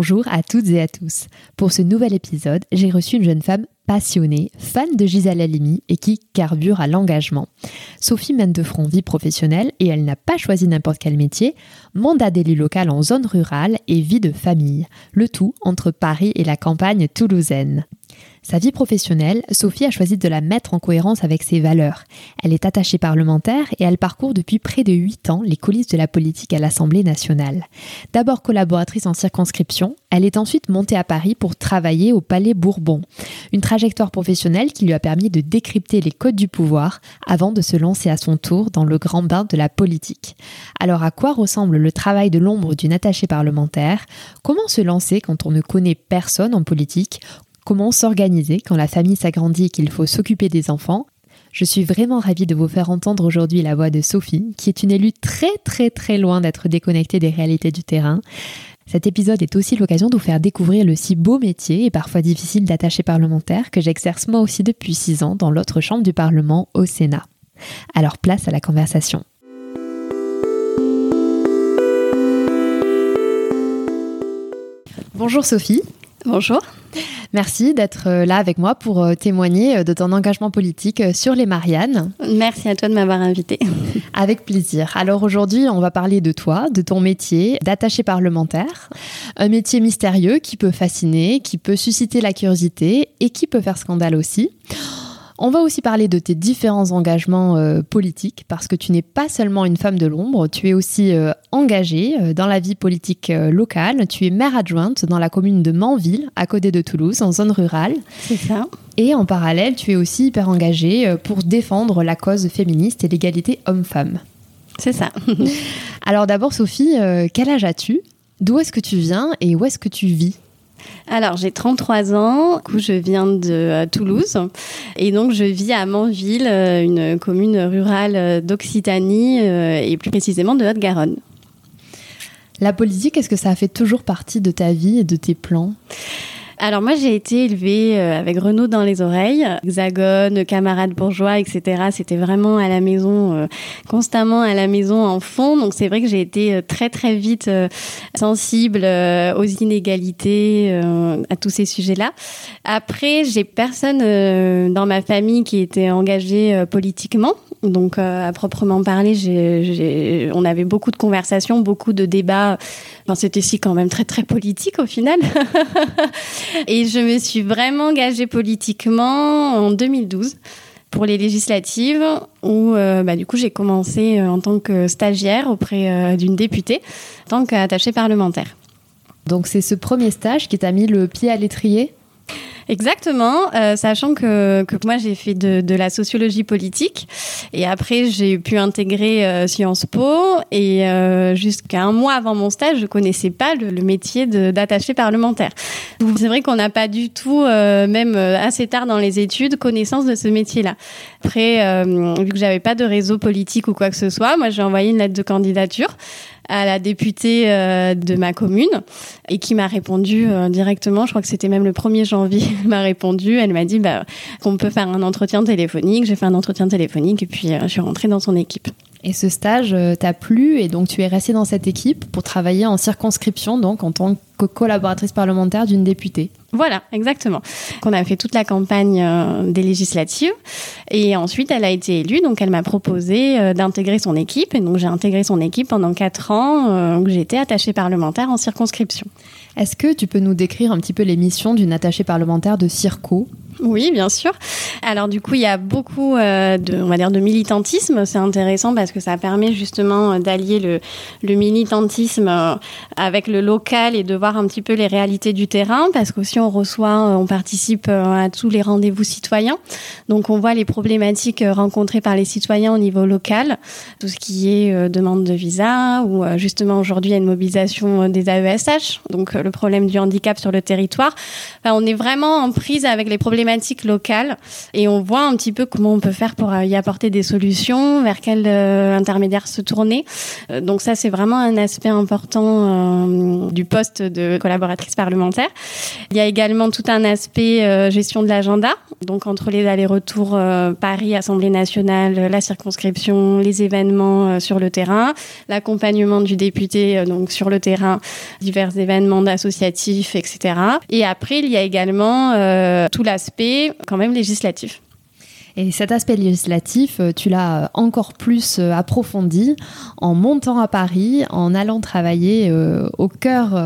Bonjour à toutes et à tous. Pour ce nouvel épisode, j'ai reçu une jeune femme passionnée, fan de Gisèle Halimi et qui carbure à l'engagement. Sophie mène de front vie professionnelle et elle n'a pas choisi n'importe quel métier, mandat d'élu local en zone rurale et vie de famille, le tout entre Paris et la campagne toulousaine. Sa vie professionnelle, Sophie a choisi de la mettre en cohérence avec ses valeurs. Elle est attachée parlementaire et elle parcourt depuis près de 8 ans les coulisses de la politique à l'Assemblée nationale. D'abord collaboratrice en circonscription, elle est ensuite montée à Paris pour travailler au Palais Bourbon. Une trajectoire professionnelle qui lui a permis de décrypter les codes du pouvoir avant de se lancer à son tour dans le grand bain de la politique. Alors à quoi ressemble le travail de l'ombre d'une attachée parlementaire? Comment se lancer quand on ne connaît personne en politique? Comment s'organiser quand la famille s'agrandit et qu'il faut s'occuper des enfants je suis vraiment ravie de vous faire entendre aujourd'hui la voix de Sophie, qui est une élue très très très loin d'être déconnectée des réalités du terrain. Cet épisode est aussi l'occasion de vous faire découvrir le si beau métier et parfois difficile d'attacher parlementaire que j'exerce moi aussi depuis six ans dans l'autre chambre du Parlement au Sénat. Alors place à la conversation. Bonjour Sophie. Bonjour. Merci d'être euh, là avec moi pour euh, témoigner euh, de ton engagement politique sur les Mariannes. Merci à toi de m'avoir invité. Avec plaisir. Alors aujourd'hui, on va parler de toi, de ton métier d'attaché parlementaire. Un métier mystérieux qui peut fasciner, qui peut susciter la curiosité et qui peut faire scandale aussi. On va aussi parler de tes différents engagements euh, politiques, parce que tu n'es pas seulement une femme de l'ombre, tu es aussi euh, engagée euh, dans la vie politique locale. Tu es maire adjointe dans la commune de Manville, à côté de Toulouse, en zone rurale. C'est ça. Et en parallèle, tu es aussi hyper engagée pour défendre la cause féministe et l'égalité homme-femme. C'est ça. Alors d'abord, Sophie, quel âge as-tu? D'où est-ce que tu viens et où est-ce que tu vis? Alors, j'ai 33 ans, je viens de euh, Toulouse et donc je vis à Manville, euh, une commune rurale euh, d'Occitanie et plus précisément de Haute-Garonne. La politique, est-ce que ça fait toujours partie de ta vie et de tes plans? Alors moi j'ai été élevée euh, avec Renaud dans les oreilles, hexagone, camarades bourgeois, etc. C'était vraiment à la maison, euh, constamment à la maison en fond. Donc c'est vrai que j'ai été euh, très très vite sensible aux inégalités, à tous ces sujets-là. Après j'ai personne dans ma famille qui était engagé politiquement. Donc à proprement parler, on avait beaucoup de conversations, beaucoup de débats. Enfin, c'était si quand même très très politique au final. Et je me suis vraiment engagée politiquement en 2012 pour les législatives où euh, bah, du coup j'ai commencé euh, en tant que stagiaire auprès euh, d'une députée en tant qu'attachée parlementaire. Donc c'est ce premier stage qui t'a mis le pied à l'étrier? Exactement, euh, sachant que, que moi j'ai fait de, de, la sociologie politique et après j'ai pu intégrer euh, Sciences Po et euh, jusqu'à un mois avant mon stage je connaissais pas le, le métier d'attaché parlementaire. C'est vrai qu'on n'a pas du tout, euh, même euh, assez tard dans les études, connaissance de ce métier-là. Après, vu que j'avais pas de réseau politique ou quoi que ce soit, moi j'ai envoyé une lettre de candidature à la députée euh, de ma commune et qui m'a répondu euh, directement. Je crois que c'était même le 1er janvier. Elle m'a répondu. Elle m'a dit bah, qu'on peut faire un entretien téléphonique. J'ai fait un entretien téléphonique et puis euh, je suis rentrée dans son équipe. Et ce stage t'a plu et donc tu es restée dans cette équipe pour travailler en circonscription, donc en tant que collaboratrice parlementaire d'une députée. Voilà, exactement. On a fait toute la campagne euh, des législatives et ensuite elle a été élue, donc elle m'a proposé euh, d'intégrer son équipe et donc j'ai intégré son équipe pendant quatre ans euh, où j'étais attachée parlementaire en circonscription. Est-ce que tu peux nous décrire un petit peu les missions d'une attachée parlementaire de Circo? Oui, bien sûr. Alors du coup, il y a beaucoup euh, de, on va dire, de militantisme. C'est intéressant parce que ça permet justement euh, d'allier le, le militantisme euh, avec le local et de voir un petit peu les réalités du terrain. Parce qu'aussi on reçoit, on participe à tous les rendez-vous citoyens. Donc on voit les problématiques rencontrées par les citoyens au niveau local, tout ce qui est demande de visa ou justement aujourd'hui il y a une mobilisation des AESH, donc le problème du handicap sur le territoire. Enfin, on est vraiment en prise avec les problématiques locale et on voit un petit peu comment on peut faire pour euh, y apporter des solutions, vers quel euh, intermédiaire se tourner. Euh, donc ça, c'est vraiment un aspect important du poste de collaboratrice parlementaire. Il y a également tout un aspect gestion de l'agenda, donc entre les allers-retours Paris, Assemblée nationale, la circonscription, les événements sur le terrain, l'accompagnement du député donc sur le terrain, divers événements associatifs, etc. Et après, il y a également tout l'aspect quand même législatif. Et cet aspect législatif, euh, tu l'as euh, encore plus euh, approfondi en montant à Paris, en allant travailler au cœur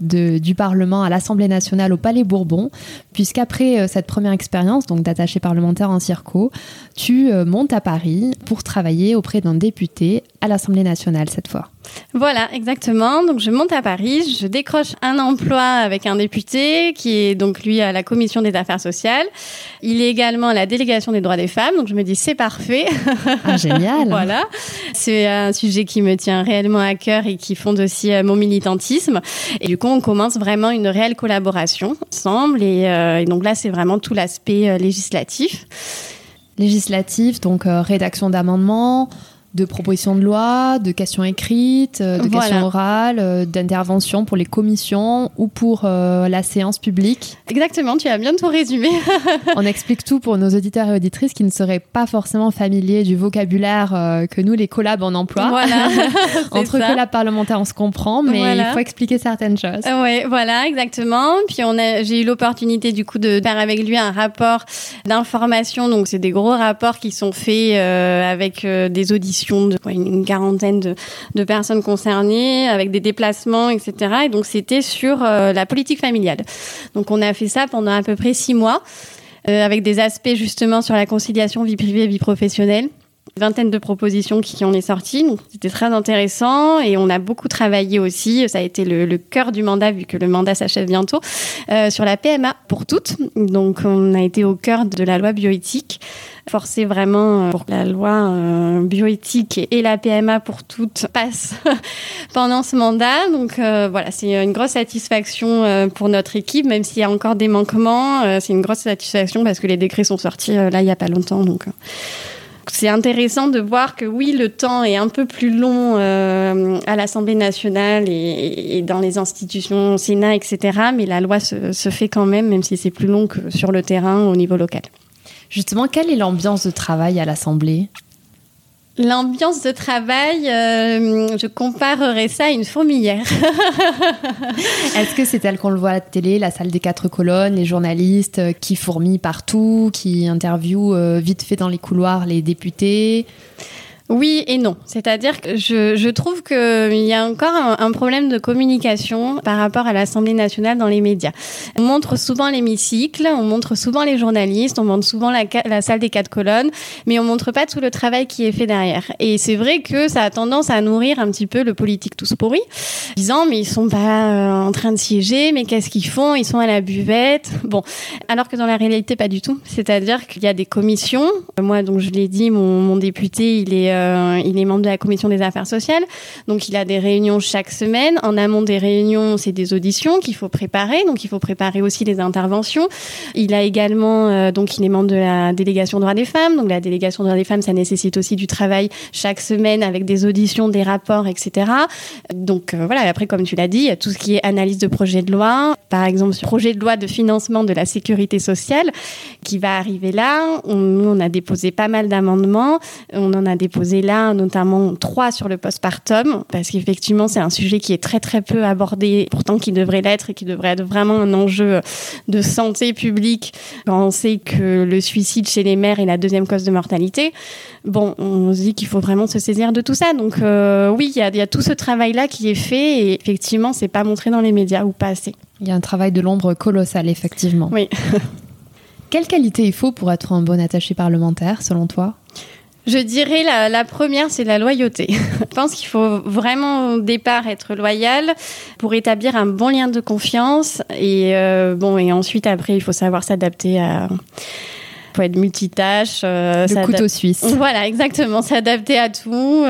du Parlement, à l'Assemblée nationale, au Palais Bourbon, puisqu'après cette première expérience, donc d'attaché parlementaire en circo, tu montes à Paris pour travailler auprès d'un député à l'Assemblée nationale cette fois. Voilà, exactement. Donc je monte à Paris, je décroche un emploi avec un député qui est donc lui à la commission des affaires sociales. Il est également à la délégation des droits des femmes, donc je me dis c'est parfait. Ah, génial. voilà. C'est un sujet qui me tient réellement à cœur et qui fonde aussi euh, mon militantisme. Et du coup, on commence vraiment une réelle collaboration ensemble. Et, euh, donc là, c'est vraiment tout l'aspect euh, législatif. Législatif, donc rédaction d'amendements, de propositions de loi, de questions écrites, euh, de questions orales, euh, d'interventions pour les commissions ou pour euh, la séance publique. Exactement, tu as bien tout résumé. On explique tout pour nos auditeurs et auditrices qui ne seraient pas forcément familiers du vocabulaire que nous, les collabs, on emploie. Voilà. Entre collabs parlementaires, on se comprend, mais il faut expliquer certaines choses. Oui, voilà, exactement. Puis on a, j'ai eu l'opportunité du coup de faire avec lui un rapport d'information. Donc c'est des gros rapports qui sont faits avec des auditions de une quarantaine de, personnes concernées, avec des déplacements, etc. Et donc c'était sur euh, la politique familiale. Donc on a fait ça pendant à peu près six mois, euh, avec des aspects justement sur la conciliation vie privée et vie professionnelle vingtaine de propositions qui en est sorties. Donc, c'était très intéressant et on a beaucoup travaillé aussi. Ça a été le, cœur du mandat, vu que le mandat s'achève bientôt, euh, sur la PMA pour toutes. Donc, on a été au cœur de la loi bioéthique forcer vraiment euh, pour que la loi euh, bioéthique et la PMA pour toutes passent pendant ce mandat. Donc euh, voilà, c'est une grosse satisfaction pour notre équipe, même s'il y a encore des manquements. c'est une grosse satisfaction parce que les décrets sont sortis là il n'y a pas longtemps. Donc c'est intéressant de voir que oui, le temps est un peu plus long à l'Assemblée nationale et, dans les institutions Sénat, etc. Mais la loi se fait quand même, même si c'est plus long que sur le terrain au niveau local. Justement, quelle est l'ambiance de travail à l'Assemblée? L'ambiance de travail, euh, je comparerais ça à une fourmilière. Est-ce que c'est tel qu'on le voit à la télé, la salle des quatre colonnes, les journalistes euh, qui fourmillent partout, qui interviewent euh, vite fait dans les couloirs les députés? Oui et non. C'est-à-dire que je, trouve qu'il y a encore un, problème de communication par rapport à l'Assemblée nationale dans les médias. On montre souvent l'hémicycle, on montre souvent les journalistes, on montre souvent la, salle des quatre colonnes, mais on montre pas tout le travail qui est fait derrière. Et c'est vrai que ça a tendance à nourrir un petit peu le politique tous pourri, disant mais ils sont pas euh, en train de siéger, mais qu'est-ce qu'ils font? Ils sont à la buvette. Bon, alors que dans la réalité pas du tout. C'est-à-dire qu'il y a des commissions. Moi donc je l'ai dit, mon, mon député il est euh, il est membre de la commission des affaires sociales, donc il a des réunions chaque semaine. En amont des réunions, c'est des auditions qu'il faut préparer, donc il faut préparer aussi les interventions. Il a également, euh, donc il est membre de la délégation droits des femmes, donc la délégation droits des femmes, ça nécessite aussi du travail chaque semaine avec des auditions, des rapports, etc. Donc euh, voilà, après comme tu l'as dit, tout ce qui est analyse de projet de loi, par exemple ce projet de loi de financement de la sécurité sociale qui va arriver là. On, on a déposé pas mal d'amendements, on en a déposé proposé là, notamment trois sur le postpartum, parce qu'effectivement, c'est un sujet qui est très très peu abordé, pourtant qui devrait l'être et qui devrait être vraiment un enjeu de santé publique quand on sait que le suicide chez les mères est la deuxième cause de mortalité. Bon, on se dit qu'il faut vraiment se saisir de tout ça. Donc euh, oui, il y, y, a tout ce travail-là qui est fait et effectivement, c'est pas montré dans les médias ou pas assez. Il y a un travail de l'ombre colossal, effectivement. Oui. Quelle qualité il faut pour être un bon attaché parlementaire, selon toi? Je dirais la, la première, c'est la loyauté. Je pense qu'il faut vraiment au départ être loyal pour établir un bon lien de confiance et euh, bon et ensuite après il faut savoir s'adapter à faut être multitâche. Euh, le couteau suisse. Voilà, exactement. S'adapter à tout.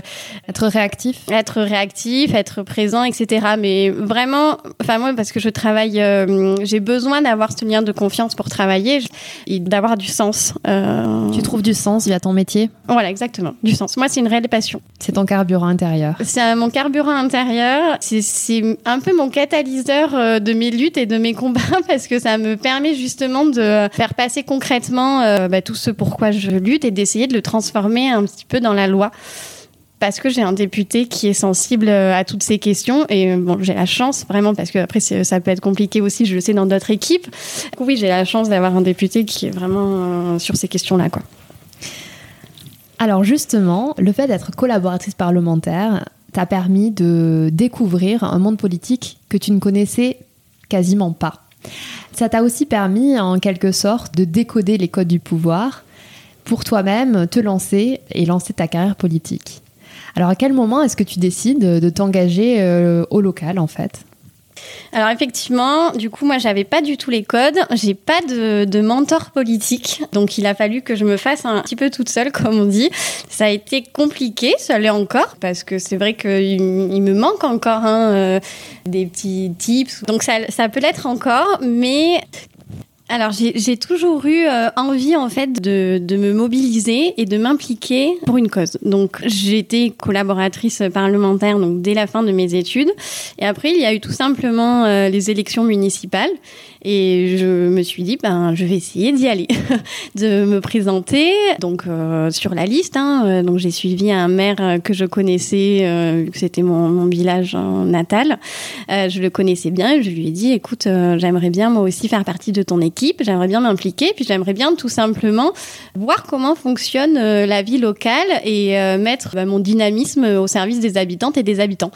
Être réactif. Être réactif, être présent, etc. Mais vraiment, enfin moi, parce que je travaille, euh, j'ai besoin d'avoir ce lien de confiance pour travailler et d'avoir du sens. Euh... Tu trouves du sens via ton métier? Voilà, exactement. Du sens. Moi, c'est une réelle passion. C'est ton carburant intérieur. C'est mon carburant intérieur. C'est un peu mon catalyseur de mes luttes et de mes combats parce que ça me permet justement de faire passer concrètement euh, bah, tout ce pourquoi je lutte et d'essayer de le transformer un petit peu dans la loi. Parce que j'ai un député qui est sensible euh, à toutes ces questions et euh, bon j'ai la chance vraiment parce que après ça peut être compliqué aussi je le sais dans d'autres équipes. Oui j'ai la chance d'avoir un député qui est vraiment sur ces questions là quoi. Alors justement le fait d'être collaboratrice parlementaire t'a permis de découvrir un monde politique que tu ne connaissais quasiment pas ça t'a aussi permis, en quelque sorte, de décoder les codes du pouvoir pour toi-même te lancer et lancer ta carrière politique. Alors, à quel moment est-ce que tu décides de t'engager euh, au local, en fait? Alors effectivement, du coup, moi, j'avais pas du tout les codes. J'ai pas de, mentor politique, donc il a fallu que je me fasse un petit peu toute seule, comme on dit. Ça a été compliqué, ça l'est encore, parce que c'est vrai qu'il il me manque encore hein, euh, des petits tips. Donc ça, ça peut l'être encore, mais alors j'ai toujours eu euh, envie en fait de, de, me mobiliser et de m'impliquer pour une cause. Donc été collaboratrice parlementaire donc dès la fin de mes études et après il y a eu tout simplement euh, les élections municipales et je me suis dit, ben, je vais essayer d'y aller, de me présenter donc euh, sur la liste. Hein, euh, donc j'ai suivi un maire que je connaissais, euh, que c'était mon, mon, village natal. Euh, je le connaissais bien et je lui ai dit, écoute, euh, j'aimerais bien moi aussi faire partie de ton équipe, j'aimerais bien m'impliquer, puis j'aimerais bien tout simplement voir comment fonctionne la vie locale et mettre ben, mon dynamisme au service des habitantes et des habitants.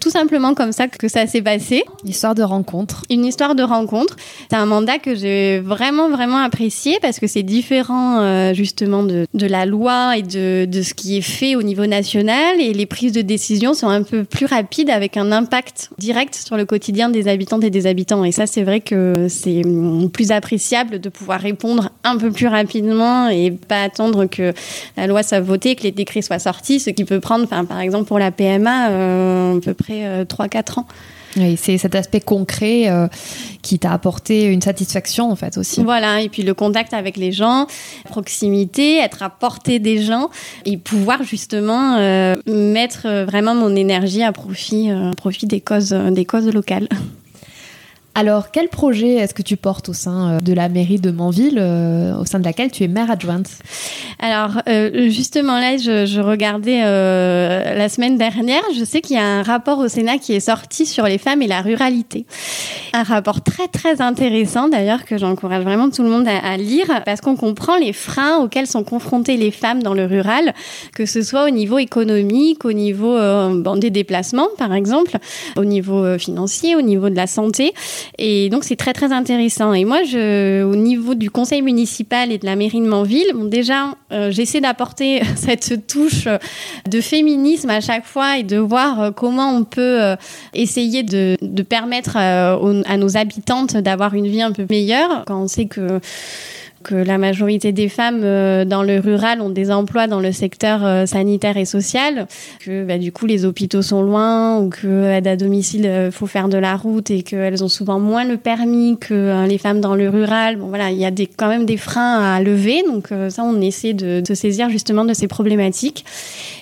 Tout simplement comme ça que ça s'est passé. Une histoire de rencontre. Une histoire de rencontre. C'est un mandat que j'ai vraiment, vraiment apprécié parce que c'est différent euh, justement de, la loi et de, ce qui est fait au niveau national et les prises de décision sont un peu plus rapides avec un impact direct sur le quotidien des habitantes et des habitants. Et ça, c'est vrai que c'est plus appréciable de pouvoir répondre un peu plus rapidement et pas attendre que la loi soit votée, que les décrets soient sortis, ce qui peut prendre, par exemple pour la PMA, euh, à peu près euh, 3-4 ans. Oui, c'est cet aspect concret euh, qui t'a apporté une satisfaction en fait aussi. Voilà, et puis le contact avec les gens, proximité, être à portée des gens et pouvoir justement euh, mettre vraiment mon énergie à profit, euh, à profit des causes, des causes locales. Alors, quel projet est-ce que tu portes au sein euh, de la mairie de Manville, euh, au sein de laquelle tu es maire adjointe? Alors, euh, justement, là, je, je regardais euh, la semaine dernière, je sais qu'il y a un rapport au Sénat qui est sorti sur les femmes et la ruralité. Un rapport très, très intéressant, d'ailleurs, que j'encourage vraiment tout le monde à, à lire, parce qu'on comprend les freins auxquels sont confrontées les femmes dans le rural, que ce soit au niveau économique, au niveau euh, bon, des déplacements, par exemple, au niveau financier, au niveau de la santé. Et donc, c'est très, très intéressant. Et moi, au niveau du conseil municipal et de la mairie de Manville, déjà, euh, j'essaie d'apporter cette touche de féminisme à chaque fois et de voir euh, comment on peut euh, essayer de, permettre euh, à nos habitantes d'avoir une vie un peu meilleure quand on sait que que la majorité des femmes euh, dans le rural ont des emplois dans le secteur euh, sanitaire et social, que bah, du coup les hôpitaux sont loin ou que aide à domicile euh, faut faire de la route et qu'elles ont souvent moins le permis que euh, les femmes dans le rural. Bon voilà, il y a quand même des freins à lever, donc euh, ça on essaie de, de saisir justement de ces problématiques.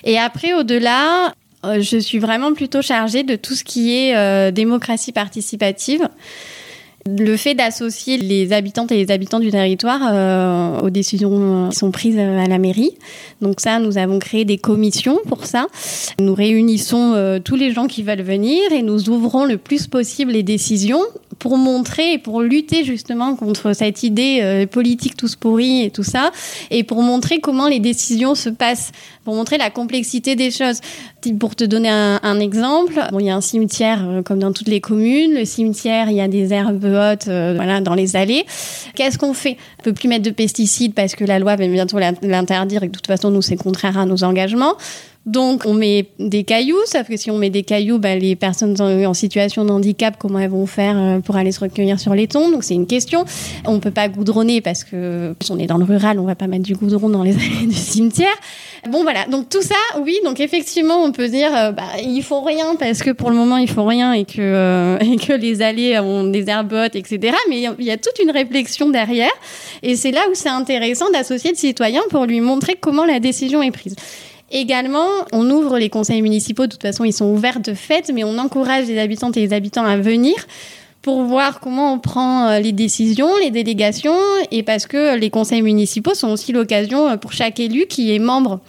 Et après au-delà, euh, je suis vraiment plutôt chargée de tout ce qui est euh, démocratie participative. Le fait d'associer les habitantes et les habitants du territoire euh, aux décisions qui sont prises à la mairie. Donc ça, nous avons créé des commissions pour ça. Nous réunissons euh, tous les gens qui veulent venir et nous ouvrons le plus possible les décisions pour montrer et pour lutter justement contre cette idée euh, politique tous pourris et tout ça, et pour montrer comment les décisions se passent, pour montrer la complexité des choses. Pour te donner un, exemple, bon, il y a un cimetière euh, comme dans toutes les communes. Le cimetière, il y a des herbes hautes euh, voilà, dans les allées. Qu'est-ce qu'on fait? On peut plus mettre de pesticides parce que la loi va bientôt l'interdire et que de toute façon, nous, c'est contraire à nos engagements. Donc, on met des cailloux, sauf que si on met des cailloux, bah, les personnes en, situation de handicap, comment elles vont faire euh, pour aller se recueillir sur les tons Donc, c'est une question. On peut pas goudronner parce que si on est dans le rural, on va pas mettre du goudron dans les allées du cimetière. Bon, voilà. Donc, tout ça, oui. Donc, effectivement, on peut dire, euh, bah, il faut rien parce que pour le moment, il faut rien et que, euh, et que les allées ont des herbottes, etc. Mais il y a toute une réflexion derrière. Et c'est là où c'est intéressant d'associer le citoyen pour lui montrer comment la décision est prise. Également, on ouvre les conseils municipaux, de toute façon ils sont ouverts de fait, mais on encourage les habitantes et les habitants à venir pour voir comment on prend euh, les décisions, les délégations, et parce que les conseils municipaux sont aussi l'occasion euh, pour chaque élu qui est membre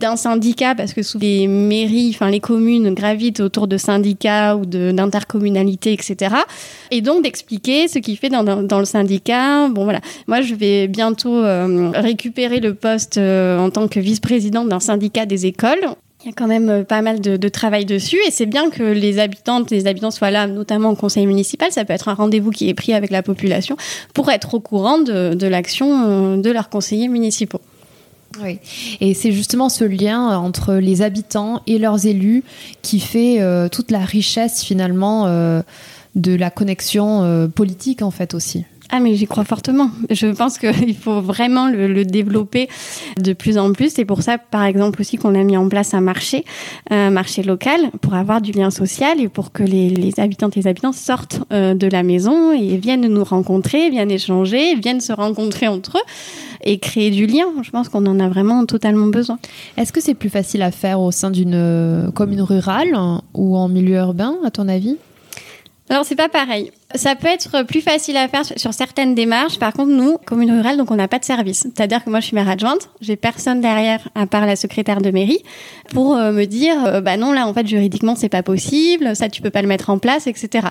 d'un syndicat, parce que sous les mairies, enfin les communes gravitent autour de syndicats ou d'intercommunalités, etc. Et donc d'expliquer ce qu'il fait dans, dans, le syndicat. Bon voilà, moi je vais bientôt euh, récupérer le poste euh, en tant que vice-présidente d'un syndicat des écoles. Il y a quand même euh, pas mal de, travail dessus et c'est bien que les habitantes, les habitants soient là, notamment au conseil municipal. Ça peut être un rendez-vous qui est pris avec la population pour être au courant de l'action de leurs conseillers municipaux. Oui, et c'est justement ce lien entre les habitants et leurs élus qui fait euh, toute la richesse finalement euh, de la connexion euh, politique en fait aussi. Ah mais j'y crois fortement. Je pense qu'il faut vraiment le, développer de plus en plus. C'est pour ça, par exemple, aussi qu'on a mis en place un marché, un marché local, pour avoir du lien social et pour que les, les habitantes et les habitants sortent de la maison et viennent nous rencontrer, viennent échanger, viennent se rencontrer entre eux et créer du lien. Je pense qu'on en a vraiment totalement besoin. Est-ce que c'est plus facile à faire au sein d'une euh, commune rurale ou en milieu urbain, à ton avis? Alors c'est pas pareil. Ça peut être plus facile à faire sur certaines démarches. Par contre, nous, commune rurale, donc on n'a pas de service. C'est-à-dire que moi, je suis maire adjointe, j'ai personne derrière à part la secrétaire de mairie pour euh, me dire, euh, bah non, là, en fait, juridiquement, c'est pas possible, ça, tu peux pas le mettre en place, etc.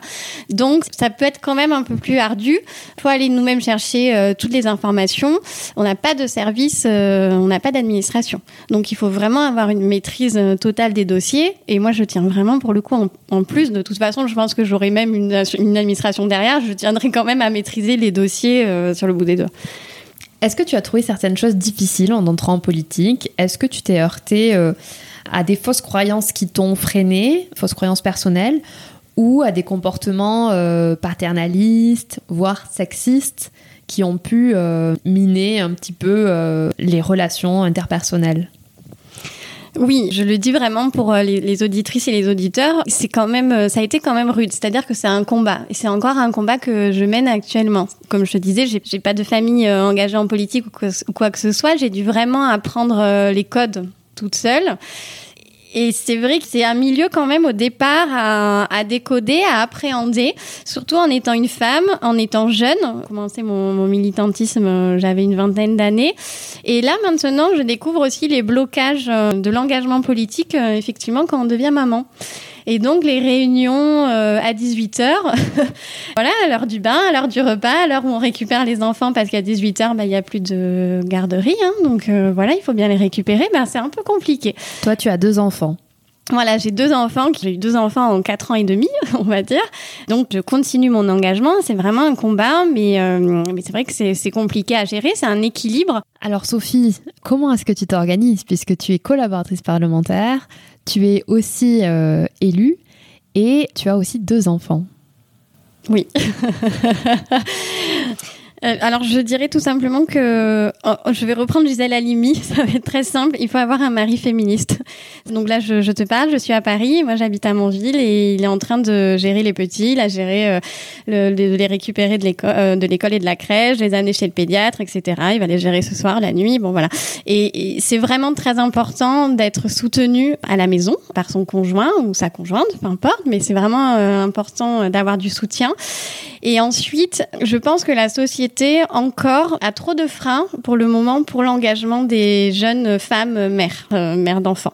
Donc, ça peut être quand même un peu plus ardu. Faut aller nous-mêmes chercher euh, toutes les informations. On n'a pas de service, on n'a pas d'administration. Donc, il faut vraiment avoir une maîtrise totale des dossiers. Et moi, je tiens vraiment, pour le coup, en, plus, de toute façon, je pense que j'aurai même une administration derrière, je tiendrai quand même à maîtriser les dossiers euh, sur le bout des doigts. Est-ce que tu as trouvé certaines choses difficiles en entrant en politique? Est-ce que tu t'es heurté euh, à des fausses croyances qui t'ont freiné, fausses croyances personnelles, ou à des comportements euh, paternalistes, voire sexistes, qui ont pu miner un petit peu les relations interpersonnelles? Oui, je le dis vraiment pour euh, les, auditrices et les auditeurs. C'est quand même, euh, ça a été quand même rude. C'est-à-dire que c'est un combat. Et c'est encore un combat que je mène actuellement. Comme je te disais, j'ai pas de famille euh, engagée en politique ou quoi que ce soit. J'ai dû vraiment apprendre les codes toute seule. Et c'est vrai que c'est un milieu quand même au départ à, décoder, à appréhender, surtout en étant une femme, en étant jeune. J'ai commencé mon, militantisme, j'avais une vingtaine d'années. Et là maintenant, je découvre aussi les blocages de l'engagement politique, euh, effectivement, quand on devient maman. Et donc les réunions euh, à 18h, voilà, à l'heure du bain, à l'heure du repas, à l'heure où on récupère les enfants, parce qu'à 18h, bah, il n'y a plus de garderie. Hein, donc euh, voilà, il faut bien les récupérer. Bah, c'est un peu compliqué. Toi, tu as deux enfants. Voilà, j'ai deux enfants, j'ai eu deux enfants en quatre ans et demi, on va dire. Donc, je continue mon engagement. C'est vraiment un combat, mais, euh, mais c'est vrai que c'est compliqué à gérer. C'est un équilibre. Alors, Sophie, comment est-ce que tu t'organises puisque tu es collaboratrice parlementaire, tu es aussi euh, élue et tu as aussi deux enfants. Oui. Euh, alors, je dirais tout simplement que oh, oh, je vais reprendre Gisèle Halimi. Ça va être très simple. Il faut avoir un mari féministe. Donc là, je, te parle. Je suis à Paris. Moi, j'habite à Montville et il est en train de gérer les petits. Il a géré euh, le, de les récupérer de l'école, euh, de l'école et de la crèche, les amener chez le pédiatre, etc. Il va les gérer ce soir, la nuit. Bon, voilà. Et, et c'est vraiment très important d'être soutenu à la maison par son conjoint ou sa conjointe, peu importe. Mais c'est vraiment important d'avoir du soutien. Et ensuite, je pense que la société encore a trop de freins pour le moment pour l'engagement des jeunes femmes mères, euh, mères d'enfants.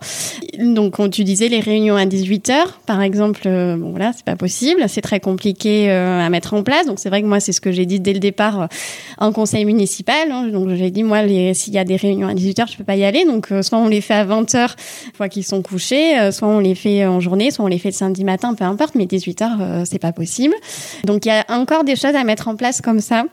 Donc, on tu disais les réunions à 18 heures, par exemple, euh, bon voilà, c'est pas possible, c'est très compliqué euh, à mettre en place. Donc, c'est vrai que moi, c'est ce que j'ai dit dès le départ en conseil municipal. Hein. Donc, j'ai dit moi, s'il y a des réunions à 18 heures, je peux pas y aller. Donc, soit on les fait à 20 heures, fois qu'ils sont couchés, soit on les fait en journée, soit on les fait le samedi matin, peu importe. Mais 18 heures, c'est pas possible. Donc, il y a encore des choses à mettre en place comme ça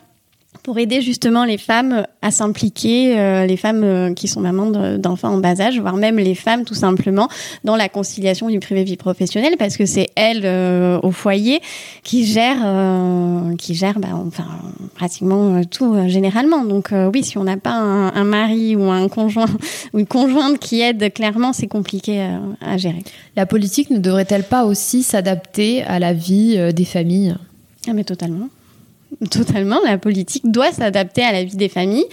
pour aider justement les femmes à s'impliquer, euh, les femmes euh, qui sont mamans d'enfants en bas âge, voire même les femmes tout simplement dans la conciliation du privé vie professionnelle, parce que c'est elles euh, au foyer qui gèrent, qui gèrent, bah, enfin pratiquement tout généralement. Donc oui, si on n'a pas un, un, mari ou un conjoint ou une conjointe qui aide, clairement c'est compliqué à gérer. La politique ne devrait-elle pas aussi s'adapter à la vie des familles? Ah mais totalement. Totalement, la politique doit s'adapter à la vie des familles.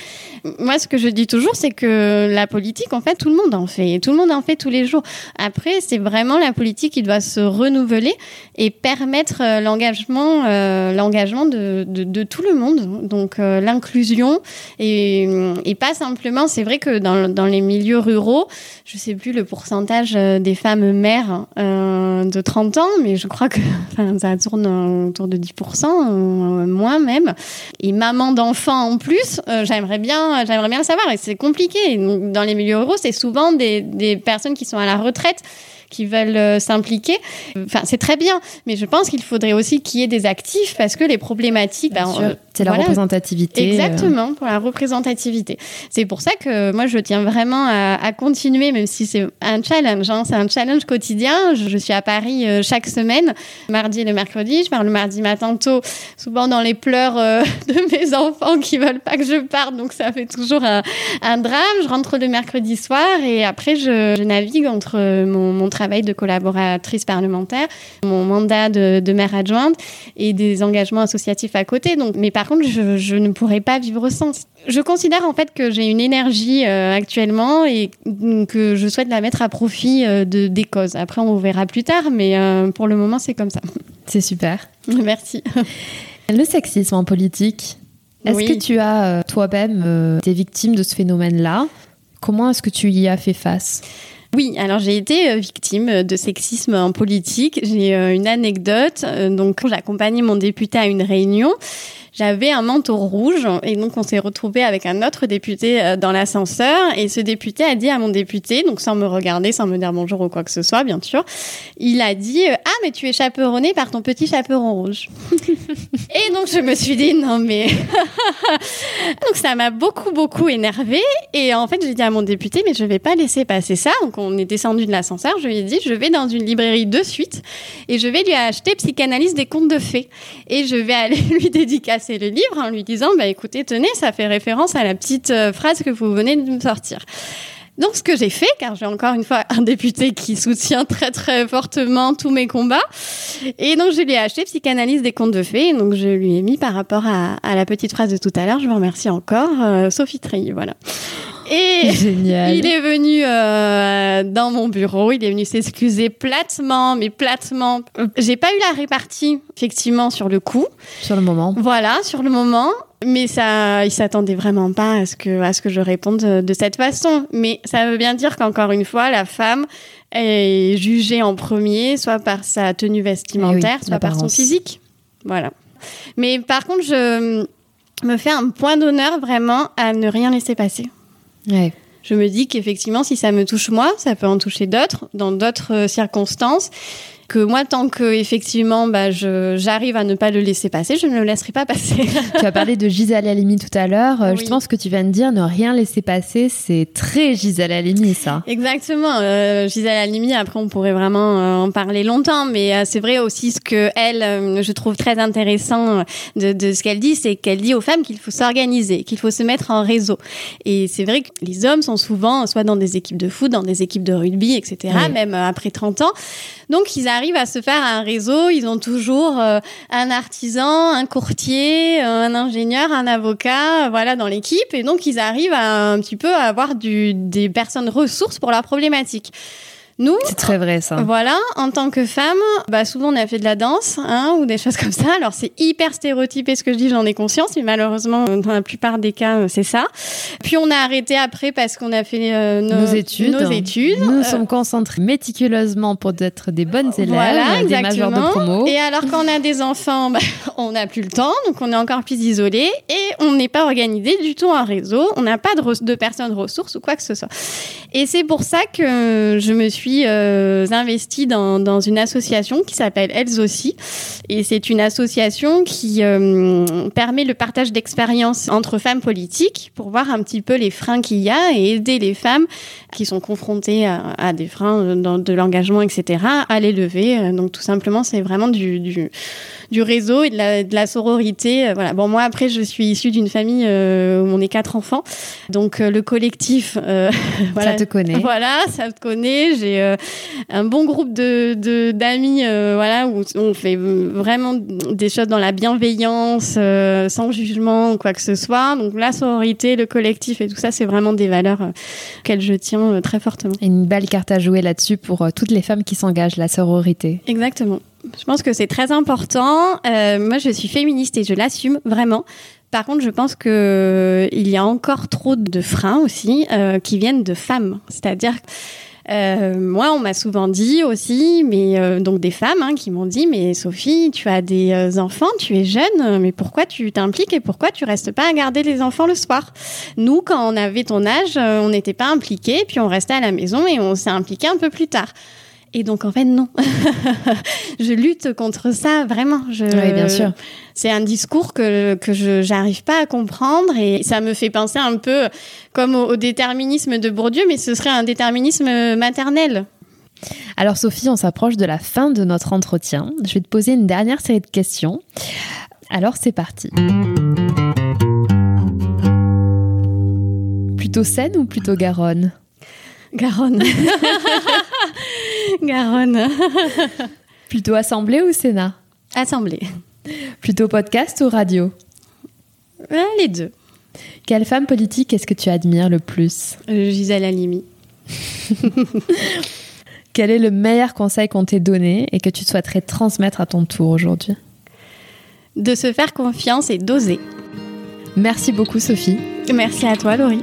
Moi, ce que je dis toujours, c'est que la politique, en fait, tout le monde en fait. Tout le monde en fait tous les jours. Après, c'est vraiment la politique qui doit se renouveler et permettre euh, l'engagement, euh, de, tout le monde. Donc, euh, l'inclusion et, pas simplement. C'est vrai que dans, les milieux ruraux, je sais plus le pourcentage des femmes mères de 30 ans, mais je crois que ça tourne autour de 10%, moins même Et maman d'enfant en plus, euh, j'aimerais bien, j'aimerais bien le savoir. Et c'est compliqué. Dans les milieux ruraux, c'est souvent des, des personnes qui sont à la retraite qui veulent euh, s'impliquer. Enfin, c'est très bien, mais je pense qu'il faudrait aussi qu'il y ait des actifs parce que les problématiques. Ben, euh, c'est la représentativité. Euh. Exactement, pour la représentativité. C'est pour ça que moi, je tiens vraiment à, continuer, même si c'est un challenge. Hein. c'est un challenge quotidien. Je, suis à Paris chaque semaine, mardi et le mercredi. Je pars le mardi matin tôt, souvent dans les pleurs de mes enfants qui veulent pas que je parte, donc ça fait toujours un, drame. Je rentre le mercredi soir et après, je, navigue entre mon, mon travail de collaboratrice parlementaire, mon mandat de, maire adjointe et des engagements associatifs à côté. Donc, mais par contre, je, ne pourrais pas vivre sans. Je considère en fait que j'ai une énergie euh, actuellement et que je souhaite la mettre à profit euh, de, des causes. Après, on verra plus tard, mais euh, pour le moment, c'est comme ça. C'est super. Merci. Le sexisme en politique, est-ce que tu as toi-même été victime de ce phénomène-là? Comment est-ce que tu y as fait face? Oui, alors j'ai été euh, victime de sexisme en politique. J'ai euh, une anecdote. Euh, donc, j'ai accompagné mon député à une réunion j'avais un manteau rouge et donc on s'est retrouvé avec un autre député euh, dans l'ascenseur. Et ce député a dit à mon député, donc sans me regarder, sans me dire bonjour ou quoi que ce soit, bien sûr, il a dit euh, ah mais tu es chaperonné par ton petit chaperon rouge. et donc je me suis dit non mais donc ça m'a beaucoup beaucoup énervé et en fait j'ai dit à mon député mais je vais pas laisser passer ça. Donc on est descendu de l'ascenseur, je lui ai dit je vais dans une librairie de suite et je vais lui acheter Psychanalyse des contes de fées. Et je vais aller lui dédicacer le livre en lui disant bah écoutez tenez ça fait référence à la petite euh, phrase que vous venez de me sortir. Donc, ce que j'ai fait, car j'ai encore une fois un député qui soutient très très fortement tous mes combats, et donc je lui ai acheté Psychanalyse des contes de fées, donc je lui ai mis par rapport à, la petite phrase de tout à l'heure, je vous remercie encore, euh, Sophie Treilly, voilà. Et il est venu euh, dans mon bureau, il est venu s'excuser platement, mais platement. J'ai pas eu la répartie, effectivement, sur le coup. Sur le moment. Voilà, sur le moment. Mais ça, il s'attendait vraiment pas à ce que, à ce que je réponde de, cette façon. Mais ça veut bien dire qu'encore une fois, la femme est jugée en premier, soit par sa tenue vestimentaire, eh soit par son physique. Voilà. Mais par contre, je me fais un point d'honneur vraiment à ne rien laisser passer. Je me dis qu'effectivement, si ça me touche moi, ça peut en toucher d'autres, dans d'autres euh, circonstances. Que moi, tant que effectivement, bah, j'arrive à ne pas le laisser passer, je ne le laisserai pas passer. tu as parlé de Gisèle Halimi tout à l'heure. Euh, justement, ce que tu viens de dire, ne rien laisser passer, c'est très Gisèle Halimi, ça. Exactement. Euh, Gisèle Halimi, après, on pourrait vraiment euh, en parler longtemps, mais euh, c'est vrai aussi ce que elle, je trouve très intéressant de, de ce qu'elle dit, c'est qu'elle dit aux femmes qu'il faut s'organiser, qu'il faut se mettre en réseau. Et c'est vrai que les hommes sont souvent soit dans des équipes de foot, dans des équipes de rugby, etc., même après 30 ans. Donc, ils arrivent à se faire un réseau. Ils ont toujours euh, un artisan, un courtier, un ingénieur, un avocat, euh, voilà, dans l'équipe. Et donc, ils arrivent un petit peu à avoir des personnes ressources pour leurs problématiques. Nous, c'est très vrai ça. Voilà, en tant que femme, bah souvent on a fait de la danse, hein, ou des choses comme ça. Alors c'est hyper stéréotypé ce que je dis, j'en ai conscience, mais malheureusement dans la plupart des cas c'est ça. Puis on a arrêté après parce qu'on a fait euh, nos, études. Nos études. Nous nous sommes concentrés méticuleusement pour être des bonnes élèves, voilà, des majeurs de promo. Et alors quand on a des enfants, bah, on n'a plus le temps, donc on est encore plus isolé et on n'est pas organisé du tout en réseau. On n'a pas de, de personnes ressources ou quoi que ce soit. Et c'est pour ça que je me suis euh, investi dans, dans, une association qui s'appelle Elles aussi. Et c'est une association qui euh, permet le partage d'expériences entre femmes politiques pour voir un petit peu les freins qu'il y a et aider les femmes qui sont confrontées à, des freins dans, de l'engagement, etc., à les lever. Donc tout simplement, c'est vraiment du, du, du, réseau et de la, de la sororité. Voilà. Bon, moi, après, je suis issue d'une famille euh, où on est quatre enfants. Donc le collectif... voilà, ça te connaît. Voilà, ça te connaît. J'ai euh, un bon groupe de d'amis, euh, voilà, où on fait vraiment des choses dans la bienveillance, euh, sans jugement quoi que ce soit. Donc la sororité, le collectif et tout ça, c'est vraiment des valeurs auxquelles je tiens très fortement. une belle carte à jouer là-dessus pour toutes les femmes qui s'engagent, la sororité. Exactement. Je pense que c'est très important. moi, je suis féministe et je l'assume vraiment. Par contre, je pense que il y a encore trop de freins aussi qui viennent de femmes. C'est-à-dire euh, moi, on m'a souvent dit aussi, mais euh, donc des femmes hein, qui m'ont dit, mais Sophie, tu as des euh, enfants, tu es jeune, mais pourquoi tu t'impliques et pourquoi tu restes pas à garder les enfants le soir? Nous, quand on avait ton âge, on n'était pas impliqués, puis on restait à la maison et on s'est impliqué un peu plus tard. Et donc, en fait, non. je lutte contre ça, vraiment. Je... Oui, bien sûr. C'est un discours que, que je n'arrive pas à comprendre et ça me fait penser un peu comme au, déterminisme de Bourdieu, mais ce serait un déterminisme maternel. Alors Sophie, on s'approche de la fin de notre entretien. Je vais te poser une dernière série de questions. Alors c'est parti. Plutôt Seine ou plutôt Garonne? Garonne. Garonne. Plutôt Assemblée ou Sénat? Assemblée. Plutôt podcast ou radio? Les deux. Quelle femme politique est-ce que tu admires le plus? Euh, Gisèle Halimi. Quel est le meilleur conseil qu'on t'ait donné et que tu souhaiterais transmettre à ton tour aujourd'hui? De se faire confiance et d'oser. Merci beaucoup Sophie. Merci à toi Laurie.